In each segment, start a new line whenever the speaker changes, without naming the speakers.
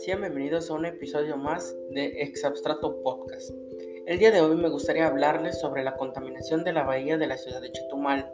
Sean bienvenidos a un episodio más de Exabstrato Podcast. El día de hoy me gustaría hablarles sobre la contaminación de la bahía de la ciudad de Chetumal.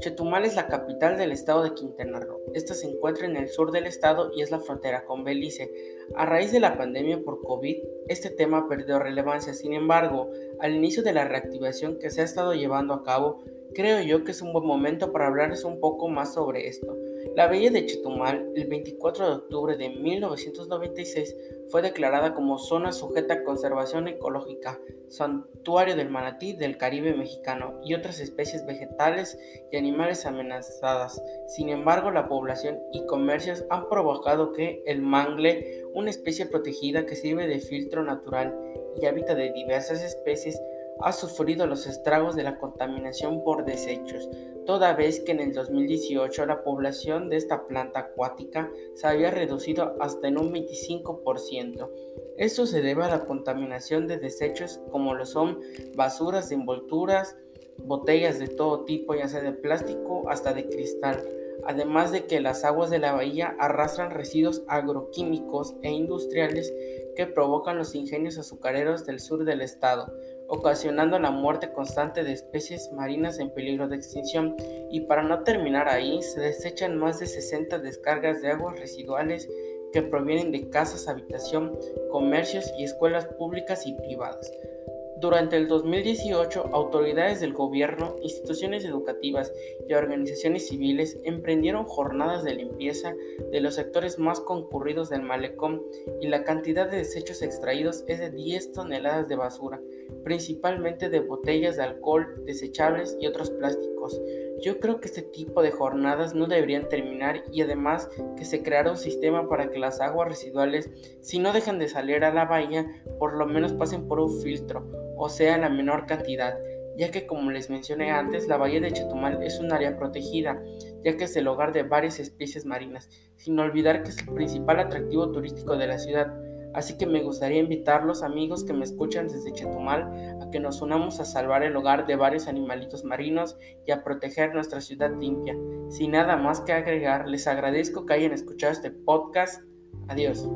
Chetumal es la capital del estado de Quintana Roo. Esta se encuentra en el sur del estado y es la frontera con Belice. A raíz de la pandemia por COVID, este tema perdió relevancia. Sin embargo, al inicio de la reactivación que se ha estado llevando a cabo, creo yo que es un buen momento para hablarles un poco más sobre esto. La Bahía de Chetumal, el 24 de octubre de 1996, fue declarada como zona sujeta a conservación ecológica, santuario del manatí del Caribe mexicano y otras especies vegetales y animales amenazadas. Sin embargo, la población y comercios han provocado que el mangle, una especie protegida que sirve de filtro natural y hábitat de diversas especies, ha sufrido los estragos de la contaminación por desechos, toda vez que en el 2018 la población de esta planta acuática se había reducido hasta en un 25%. Esto se debe a la contaminación de desechos como lo son basuras de envolturas, botellas de todo tipo, ya sea de plástico hasta de cristal, además de que las aguas de la bahía arrastran residuos agroquímicos e industriales que provocan los ingenios azucareros del sur del estado, ocasionando la muerte constante de especies marinas en peligro de extinción. Y para no terminar ahí, se desechan más de 60 descargas de aguas residuales que provienen de casas, habitación, comercios y escuelas públicas y privadas. Durante el 2018, autoridades del gobierno, instituciones educativas y organizaciones civiles emprendieron jornadas de limpieza de los sectores más concurridos del malecón y la cantidad de desechos extraídos es de 10 toneladas de basura, principalmente de botellas de alcohol, desechables y otros plásticos. Yo creo que este tipo de jornadas no deberían terminar y además que se creara un sistema para que las aguas residuales, si no dejan de salir a la bahía, por lo menos pasen por un filtro, o sea, la menor cantidad, ya que como les mencioné antes, la bahía de Chetumal es un área protegida, ya que es el hogar de varias especies marinas, sin olvidar que es el principal atractivo turístico de la ciudad. Así que me gustaría invitar los amigos que me escuchan desde Chetumal a que nos unamos a salvar el hogar de varios animalitos marinos y a proteger nuestra ciudad limpia. Sin nada más que agregar, les agradezco que hayan escuchado este podcast. Adiós.